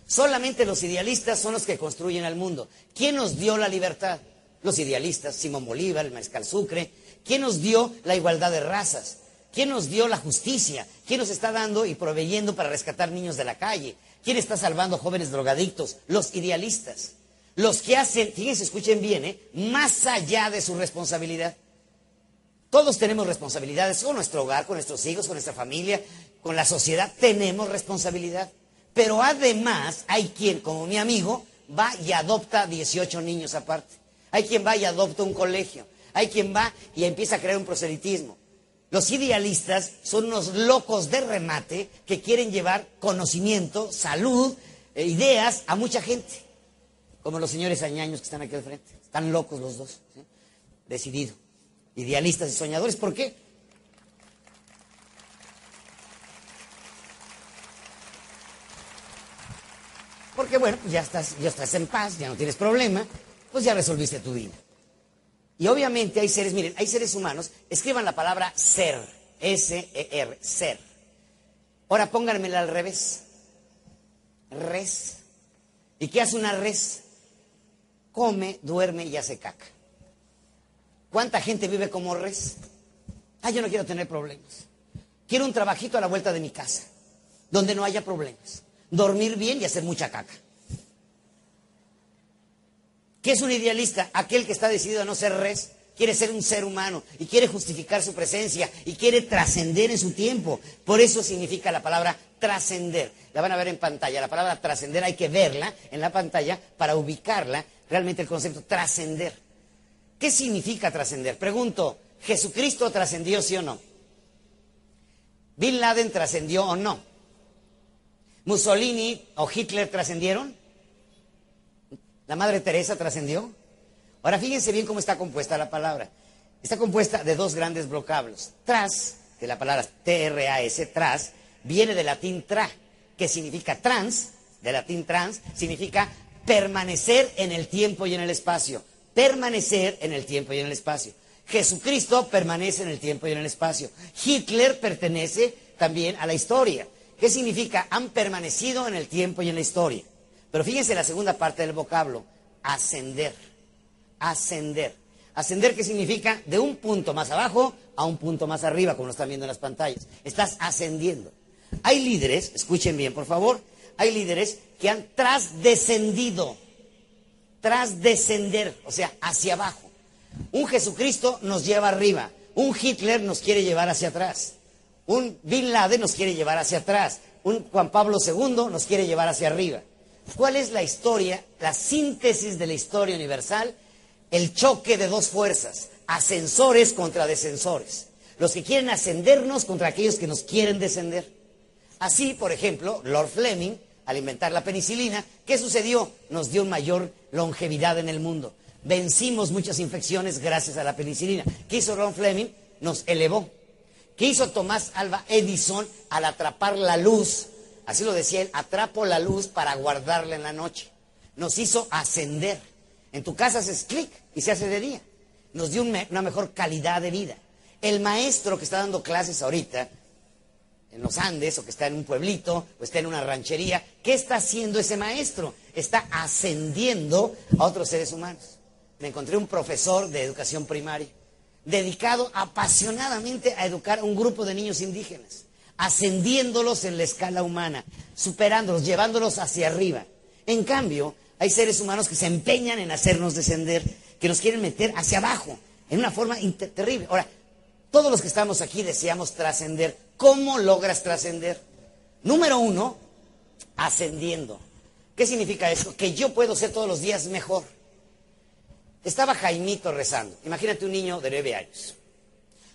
Solamente los idealistas son los que construyen el mundo. ¿Quién nos dio la libertad? Los idealistas, Simón Bolívar, el Mariscal Sucre. ¿Quién nos dio la igualdad de razas? ¿Quién nos dio la justicia? ¿Quién nos está dando y proveyendo para rescatar niños de la calle? ¿Quién está salvando jóvenes drogadictos? Los idealistas. Los que hacen, fíjense, escuchen bien, ¿eh? más allá de su responsabilidad. Todos tenemos responsabilidades con nuestro hogar, con nuestros hijos, con nuestra familia, con la sociedad. Tenemos responsabilidad. Pero además hay quien, como mi amigo, va y adopta 18 niños aparte. Hay quien va y adopta un colegio. Hay quien va y empieza a crear un proselitismo. Los idealistas son unos locos de remate que quieren llevar conocimiento, salud, e ideas a mucha gente. Como los señores añaños que están aquí al frente. Están locos los dos. ¿sí? Decidido. Idealistas y soñadores. ¿Por qué? Porque bueno, pues ya estás, ya estás en paz, ya no tienes problema, pues ya resolviste tu vida. Y obviamente hay seres, miren, hay seres humanos, escriban la palabra ser, S-E-R, ser. Ahora pónganmela al revés. Res. ¿Y qué hace una res? Come, duerme y hace caca. ¿Cuánta gente vive como res? Ah, yo no quiero tener problemas. Quiero un trabajito a la vuelta de mi casa, donde no haya problemas. Dormir bien y hacer mucha caca. ¿Qué es un idealista? Aquel que está decidido a no ser res, quiere ser un ser humano y quiere justificar su presencia y quiere trascender en su tiempo. Por eso significa la palabra trascender. La van a ver en pantalla. La palabra trascender hay que verla en la pantalla para ubicarla realmente el concepto trascender. ¿Qué significa trascender? Pregunto, ¿Jesucristo trascendió sí o no? ¿Bin Laden trascendió o no? ¿Mussolini o Hitler trascendieron? ¿La Madre Teresa trascendió? Ahora fíjense bien cómo está compuesta la palabra. Está compuesta de dos grandes vocablos. Tras, que la palabra T-R-A-S, tras, viene del latín tra, que significa trans, del latín trans, significa permanecer en el tiempo y en el espacio. Permanecer en el tiempo y en el espacio. Jesucristo permanece en el tiempo y en el espacio. Hitler pertenece también a la historia. ¿Qué significa? Han permanecido en el tiempo y en la historia. Pero fíjense la segunda parte del vocablo, ascender. Ascender. Ascender, ¿qué significa? De un punto más abajo a un punto más arriba, como lo están viendo en las pantallas. Estás ascendiendo. Hay líderes, escuchen bien, por favor, hay líderes que han trasdescendido. Trasdescender, o sea, hacia abajo. Un Jesucristo nos lleva arriba. Un Hitler nos quiere llevar hacia atrás. Un Bin Laden nos quiere llevar hacia atrás. Un Juan Pablo II nos quiere llevar hacia arriba. ¿Cuál es la historia, la síntesis de la historia universal? El choque de dos fuerzas, ascensores contra descensores. Los que quieren ascendernos contra aquellos que nos quieren descender. Así, por ejemplo, Lord Fleming, al inventar la penicilina, ¿qué sucedió? Nos dio mayor longevidad en el mundo. Vencimos muchas infecciones gracias a la penicilina. ¿Qué hizo Lord Fleming? Nos elevó. ¿Qué hizo Tomás Alba Edison al atrapar la luz? Así lo decía él, atrapo la luz para guardarla en la noche. Nos hizo ascender. En tu casa haces clic y se hace de día. Nos dio una mejor calidad de vida. El maestro que está dando clases ahorita en los Andes o que está en un pueblito o está en una ranchería, ¿qué está haciendo ese maestro? Está ascendiendo a otros seres humanos. Me encontré un profesor de educación primaria dedicado apasionadamente a educar a un grupo de niños indígenas ascendiéndolos en la escala humana, superándolos, llevándolos hacia arriba. En cambio, hay seres humanos que se empeñan en hacernos descender, que nos quieren meter hacia abajo, en una forma terrible. Ahora, todos los que estamos aquí deseamos trascender. ¿Cómo logras trascender? Número uno, ascendiendo. ¿Qué significa eso? Que yo puedo ser todos los días mejor. Estaba Jaimito rezando. Imagínate un niño de nueve años.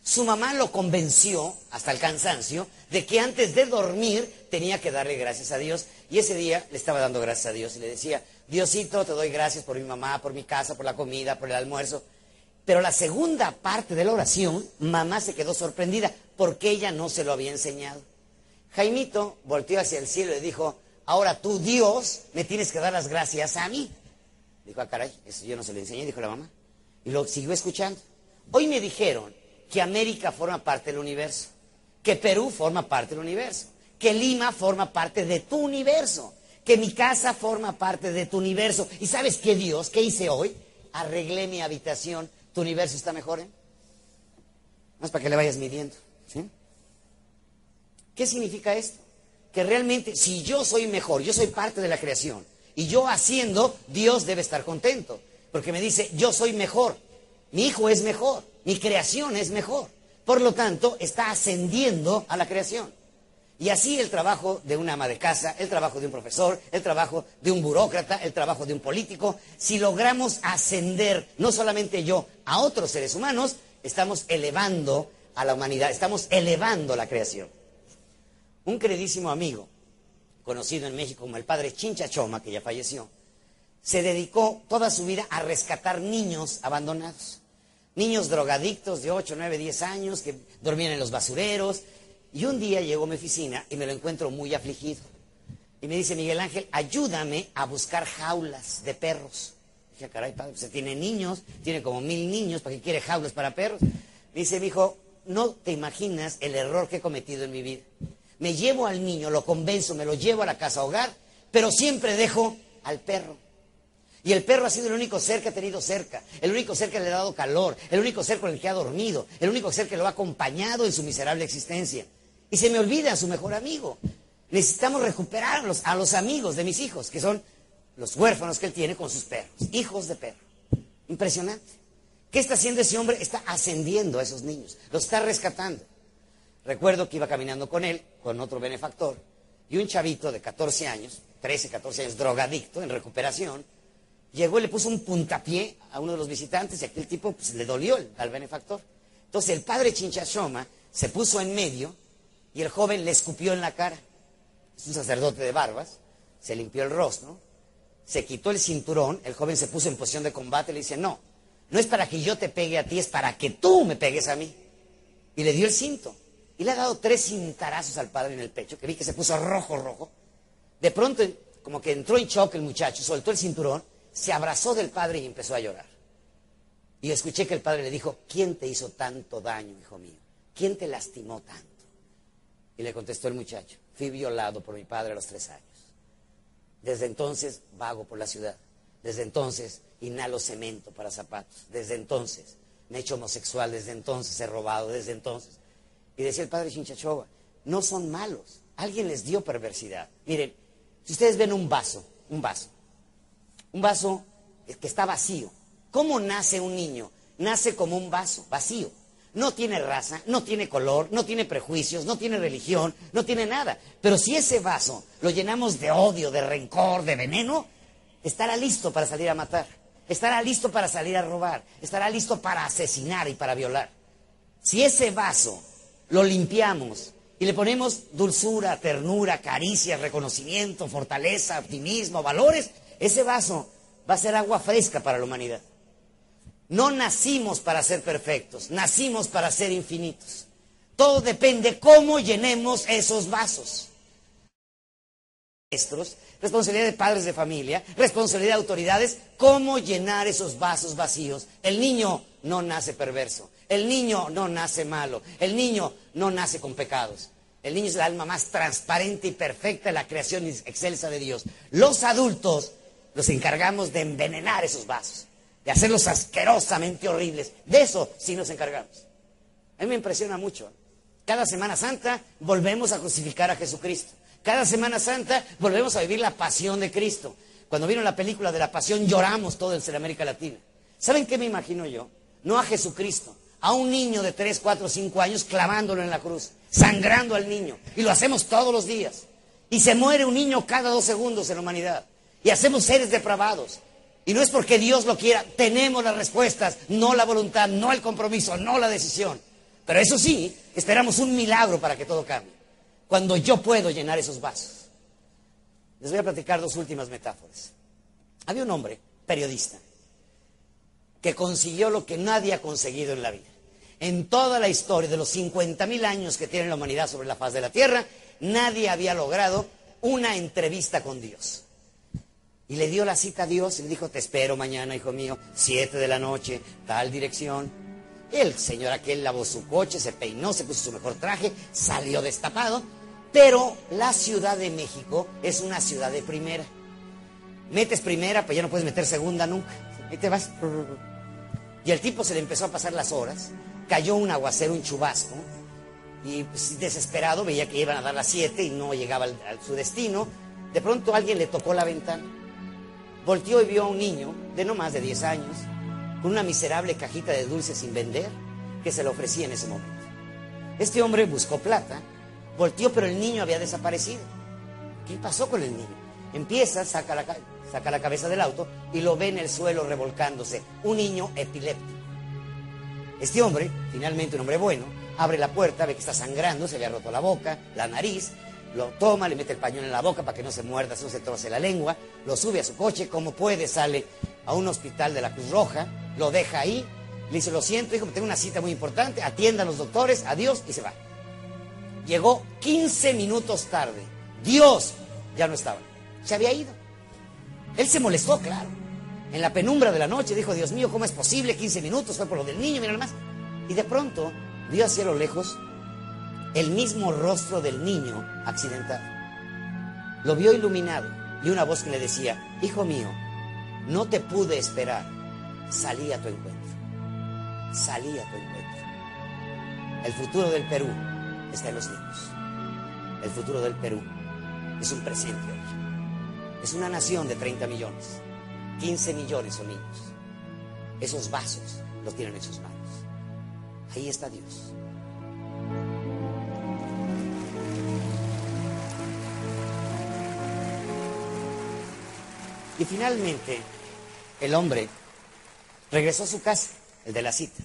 Su mamá lo convenció, hasta el cansancio, de que antes de dormir tenía que darle gracias a Dios. Y ese día le estaba dando gracias a Dios y le decía, Diosito, te doy gracias por mi mamá, por mi casa, por la comida, por el almuerzo. Pero la segunda parte de la oración, mamá se quedó sorprendida porque ella no se lo había enseñado. Jaimito volteó hacia el cielo y dijo, ahora tú, Dios, me tienes que dar las gracias a mí. Dijo, ah, caray, eso yo no se lo enseñé, dijo la mamá. Y lo siguió escuchando. Hoy me dijeron que América forma parte del universo, que Perú forma parte del universo, que Lima forma parte de tu universo, que mi casa forma parte de tu universo. ¿Y sabes qué Dios? ¿Qué hice hoy? Arreglé mi habitación. ¿Tu universo está mejor? ¿eh? Es para que le vayas midiendo. ¿sí? ¿Qué significa esto? Que realmente si yo soy mejor, yo soy parte de la creación, y yo haciendo, Dios debe estar contento, porque me dice, yo soy mejor, mi hijo es mejor, mi creación es mejor. Por lo tanto, está ascendiendo a la creación. Y así el trabajo de una ama de casa, el trabajo de un profesor, el trabajo de un burócrata, el trabajo de un político, si logramos ascender, no solamente yo, a otros seres humanos, estamos elevando a la humanidad, estamos elevando la creación. Un queridísimo amigo, conocido en México como el padre Chincha Choma, que ya falleció, se dedicó toda su vida a rescatar niños abandonados. Niños drogadictos de 8, 9, 10 años que dormían en los basureros. Y un día llegó a mi oficina y me lo encuentro muy afligido. Y me dice, Miguel Ángel, ayúdame a buscar jaulas de perros. Dije, caray, padre, usted tiene niños, tiene como mil niños, ¿para qué quiere jaulas para perros? Me dice, mi hijo, no te imaginas el error que he cometido en mi vida. Me llevo al niño, lo convenzo, me lo llevo a la casa hogar, pero siempre dejo al perro. Y el perro ha sido el único ser que ha tenido cerca, el único ser que le ha dado calor, el único ser con el que ha dormido, el único ser que lo ha acompañado en su miserable existencia. Y se me olvida a su mejor amigo. Necesitamos recuperar a los, amigos de mis hijos, que son los huérfanos que él tiene con sus perros, hijos de perro. Impresionante. ¿Qué está haciendo ese hombre? Está ascendiendo a esos niños, los está rescatando. Recuerdo que iba caminando con él, con otro benefactor, y un chavito de 14 años, 13, 14 años, drogadicto, en recuperación, llegó y le puso un puntapié a uno de los visitantes y aquel tipo pues, le dolió al benefactor. Entonces el padre Chinchashoma se puso en medio y el joven le escupió en la cara. Es un sacerdote de barbas, se limpió el rostro, se quitó el cinturón, el joven se puso en posición de combate y le dice, no, no es para que yo te pegue a ti, es para que tú me pegues a mí. Y le dio el cinto. Y le ha dado tres cintarazos al padre en el pecho, que vi que se puso rojo, rojo. De pronto, como que entró en shock el muchacho, soltó el cinturón se abrazó del padre y empezó a llorar. Y escuché que el padre le dijo, ¿quién te hizo tanto daño, hijo mío? ¿Quién te lastimó tanto? Y le contestó el muchacho, fui violado por mi padre a los tres años. Desde entonces vago por la ciudad. Desde entonces inhalo cemento para zapatos. Desde entonces me he hecho homosexual. Desde entonces he robado. Desde entonces. Y decía el padre Chinchachova, no son malos. Alguien les dio perversidad. Miren, si ustedes ven un vaso, un vaso, un vaso que está vacío. ¿Cómo nace un niño? Nace como un vaso vacío. No tiene raza, no tiene color, no tiene prejuicios, no tiene religión, no tiene nada. Pero si ese vaso lo llenamos de odio, de rencor, de veneno, estará listo para salir a matar. Estará listo para salir a robar. Estará listo para asesinar y para violar. Si ese vaso lo limpiamos y le ponemos dulzura, ternura, caricia, reconocimiento, fortaleza, optimismo, valores, ese vaso va a ser agua fresca para la humanidad. No nacimos para ser perfectos, nacimos para ser infinitos. Todo depende cómo llenemos esos vasos. Responsabilidad de padres de familia, responsabilidad de autoridades, cómo llenar esos vasos vacíos. El niño no nace perverso, el niño no nace malo, el niño no nace con pecados. El niño es el alma más transparente y perfecta de la creación excelsa de Dios. Los adultos nos encargamos de envenenar esos vasos, de hacerlos asquerosamente horribles. De eso sí nos encargamos. A mí me impresiona mucho. Cada Semana Santa volvemos a crucificar a Jesucristo. Cada Semana Santa volvemos a vivir la pasión de Cristo. Cuando vino la película de la pasión lloramos todo en América Latina. ¿Saben qué me imagino yo? No a Jesucristo, a un niño de 3, 4, 5 años clavándolo en la cruz, sangrando al niño. Y lo hacemos todos los días. Y se muere un niño cada dos segundos en la humanidad y hacemos seres depravados. Y no es porque Dios lo quiera, tenemos las respuestas, no la voluntad, no el compromiso, no la decisión. Pero eso sí, esperamos un milagro para que todo cambie. Cuando yo puedo llenar esos vasos. Les voy a platicar dos últimas metáforas. Había un hombre, periodista, que consiguió lo que nadie ha conseguido en la vida. En toda la historia de los 50.000 años que tiene la humanidad sobre la faz de la Tierra, nadie había logrado una entrevista con Dios. Y le dio la cita a Dios y le dijo, te espero mañana, hijo mío, siete de la noche, tal dirección. El señor aquel lavó su coche, se peinó, se puso su mejor traje, salió destapado. Pero la Ciudad de México es una ciudad de primera. Metes primera, pues ya no puedes meter segunda nunca. Y te vas. Y el tipo se le empezó a pasar las horas. Cayó un aguacero, un chubasco. y pues, desesperado veía que iban a dar las 7 y no llegaba al- a su destino. De pronto alguien le tocó la ventana. Volteó y vio a un niño de no más de 10 años con una miserable cajita de dulces sin vender que se le ofrecía en ese momento. Este hombre buscó plata, volteó pero el niño había desaparecido. ¿Qué pasó con el niño? Empieza, saca la, ca- saca la cabeza del auto y lo ve en el suelo revolcándose. Un niño epiléptico. Este hombre, finalmente un hombre bueno, abre la puerta, ve que está sangrando, se le ha roto la boca, la nariz, lo toma, le mete el pañuelo en la boca para que no se muerda, no se troce la lengua, lo sube a su coche, como puede, sale a un hospital de la Cruz Roja, lo deja ahí, le dice, lo siento, hijo, tengo una cita muy importante, atienda a los doctores, adiós, y se va. Llegó 15 minutos tarde. Dios ya no estaba. Se había ido. Él se molestó, claro. En la penumbra de la noche dijo, Dios mío, ¿cómo es posible? 15 minutos fue por lo del niño, mira más. Y de pronto vio hacia lo lejos el mismo rostro del niño accidentado. Lo vio iluminado y una voz que le decía, hijo mío, no te pude esperar, salí a tu encuentro. Salí a tu encuentro. El futuro del Perú está en los niños. El futuro del Perú es un presente hoy. Es una nación de 30 millones. 15 millones son niños. Esos vasos los tienen en sus manos. Ahí está Dios. Y finalmente, el hombre regresó a su casa, el de la cita.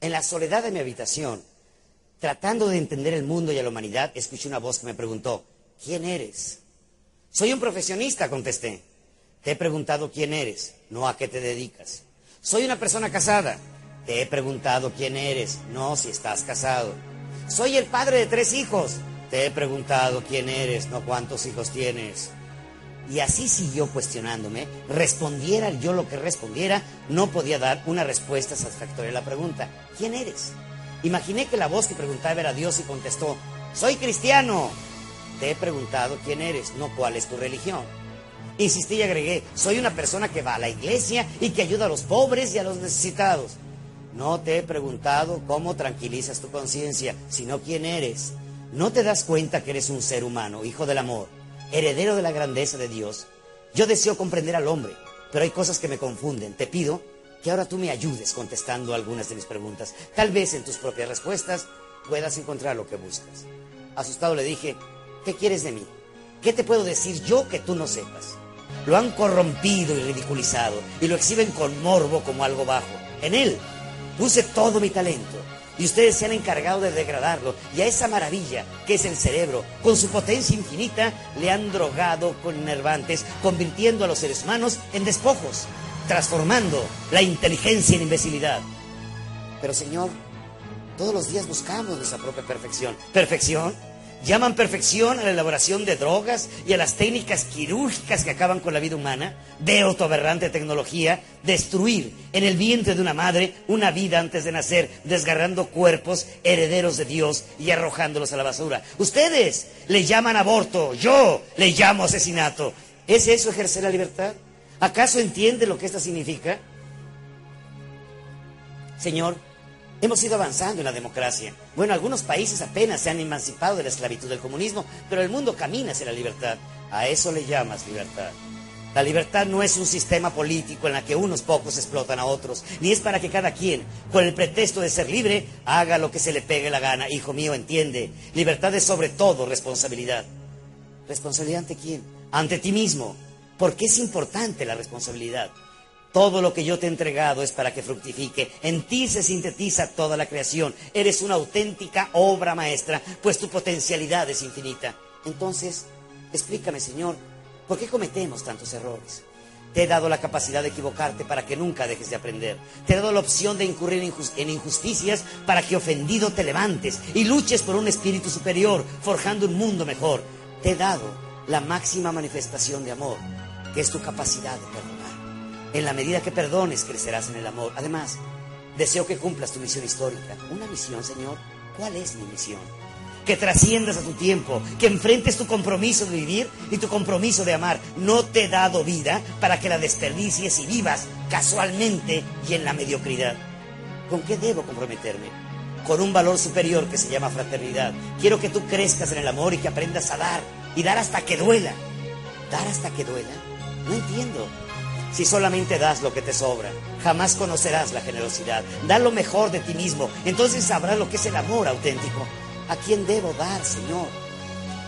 En la soledad de mi habitación, tratando de entender el mundo y a la humanidad, escuché una voz que me preguntó, ¿quién eres? Soy un profesionista, contesté. Te he preguntado quién eres, no a qué te dedicas. Soy una persona casada. Te he preguntado quién eres, no si estás casado. Soy el padre de tres hijos. Te he preguntado quién eres, no cuántos hijos tienes. Y así siguió cuestionándome. Respondiera yo lo que respondiera, no podía dar una respuesta satisfactoria a la pregunta. ¿Quién eres? Imaginé que la voz que preguntaba era Dios y contestó, soy cristiano. Te he preguntado quién eres, no cuál es tu religión. Insistí y agregué, soy una persona que va a la iglesia y que ayuda a los pobres y a los necesitados. No te he preguntado cómo tranquilizas tu conciencia, sino quién eres. ¿No te das cuenta que eres un ser humano, hijo del amor, heredero de la grandeza de Dios? Yo deseo comprender al hombre, pero hay cosas que me confunden. Te pido que ahora tú me ayudes contestando algunas de mis preguntas. Tal vez en tus propias respuestas puedas encontrar lo que buscas. Asustado le dije, ¿qué quieres de mí? ¿Qué te puedo decir yo que tú no sepas? Lo han corrompido y ridiculizado y lo exhiben con morbo como algo bajo. En él puse todo mi talento y ustedes se han encargado de degradarlo y a esa maravilla que es el cerebro, con su potencia infinita, le han drogado con nervantes, convirtiendo a los seres humanos en despojos, transformando la inteligencia en imbecilidad. Pero Señor, todos los días buscamos nuestra propia perfección. ¿Perfección? ¿Llaman perfección a la elaboración de drogas y a las técnicas quirúrgicas que acaban con la vida humana? Veo tu aberrante tecnología destruir en el vientre de una madre una vida antes de nacer, desgarrando cuerpos herederos de Dios y arrojándolos a la basura. Ustedes le llaman aborto, yo le llamo asesinato. ¿Es eso ejercer la libertad? ¿Acaso entiende lo que esto significa? Señor, Hemos ido avanzando en la democracia. Bueno, algunos países apenas se han emancipado de la esclavitud del comunismo, pero el mundo camina hacia la libertad. A eso le llamas libertad. La libertad no es un sistema político en la que unos pocos explotan a otros, ni es para que cada quien, con el pretexto de ser libre, haga lo que se le pegue la gana. Hijo mío, entiende, libertad es sobre todo responsabilidad. ¿Responsabilidad ante quién? Ante ti mismo. ¿Por qué es importante la responsabilidad? Todo lo que yo te he entregado es para que fructifique. En ti se sintetiza toda la creación. Eres una auténtica obra maestra, pues tu potencialidad es infinita. Entonces, explícame, Señor, ¿por qué cometemos tantos errores? Te he dado la capacidad de equivocarte para que nunca dejes de aprender. Te he dado la opción de incurrir en injusticias para que ofendido te levantes y luches por un espíritu superior, forjando un mundo mejor. Te he dado la máxima manifestación de amor, que es tu capacidad de perdonar. En la medida que perdones, crecerás en el amor. Además, deseo que cumplas tu misión histórica. ¿Una misión, Señor? ¿Cuál es mi misión? Que trasciendas a tu tiempo, que enfrentes tu compromiso de vivir y tu compromiso de amar. No te he dado vida para que la desperdicies y vivas casualmente y en la mediocridad. ¿Con qué debo comprometerme? con un valor superior que se llama fraternidad. Quiero que tú crezcas en el amor y que aprendas a dar y dar hasta que duela. ¿Dar hasta que duela? No entiendo. Si solamente das lo que te sobra, jamás conocerás la generosidad. Da lo mejor de ti mismo, entonces sabrás lo que es el amor auténtico. ¿A quién debo dar, Señor?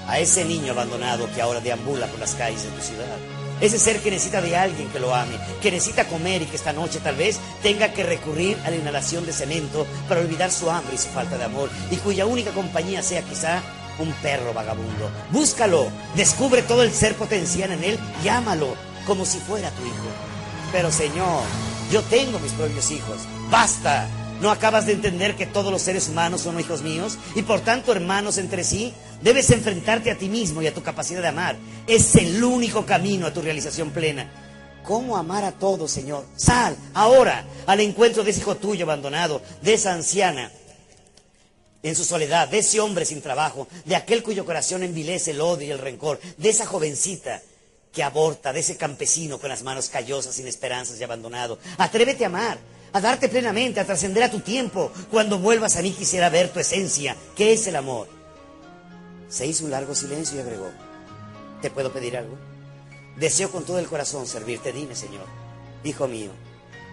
A ese niño abandonado que ahora deambula por las calles de tu ciudad. Ese ser que necesita de alguien que lo ame, que necesita comer y que esta noche tal vez tenga que recurrir a la inhalación de cemento para olvidar su hambre y su falta de amor, y cuya única compañía sea quizá un perro vagabundo. Búscalo, descubre todo el ser potencial en él y ámalo como si fuera tu hijo. Pero Señor, yo tengo mis propios hijos. Basta. ¿No acabas de entender que todos los seres humanos son hijos míos y por tanto hermanos entre sí? Debes enfrentarte a ti mismo y a tu capacidad de amar. Es el único camino a tu realización plena. ¿Cómo amar a todos, Señor? Sal ahora al encuentro de ese hijo tuyo abandonado, de esa anciana en su soledad, de ese hombre sin trabajo, de aquel cuyo corazón envilece el odio y el rencor, de esa jovencita que aborta, de ese campesino con las manos callosas, sin esperanzas y abandonado. Atrévete a amar, a darte plenamente, a trascender a tu tiempo. Cuando vuelvas a mí quisiera ver tu esencia, que es el amor. Se hizo un largo silencio y agregó, ¿te puedo pedir algo? Deseo con todo el corazón servirte, dime, Señor. Hijo mío,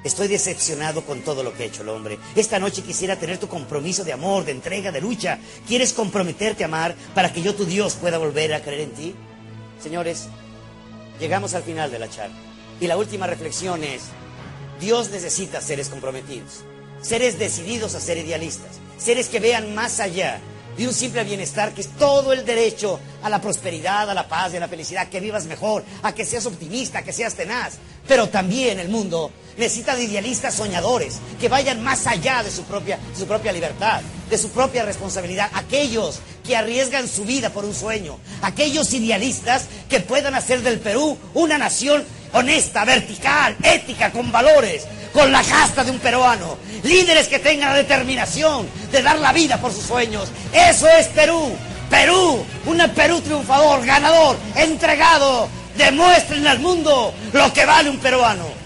estoy decepcionado con todo lo que ha hecho el hombre. Esta noche quisiera tener tu compromiso de amor, de entrega, de lucha. ¿Quieres comprometerte a amar para que yo, tu Dios, pueda volver a creer en ti? Señores, llegamos al final de la charla. Y la última reflexión es, Dios necesita seres comprometidos, seres decididos a ser idealistas, seres que vean más allá de un simple bienestar que es todo el derecho a la prosperidad, a la paz y a la felicidad, que vivas mejor, a que seas optimista, a que seas tenaz. Pero también el mundo necesita de idealistas soñadores, que vayan más allá de su propia, su propia libertad, de su propia responsabilidad. Aquellos que arriesgan su vida por un sueño, aquellos idealistas que puedan hacer del Perú una nación honesta, vertical, ética, con valores, con la casta de un peruano. Líderes que tengan la determinación de dar la vida por sus sueños. Eso es Perú. Perú, un Perú triunfador, ganador, entregado. Demuestren al mundo lo que vale un peruano.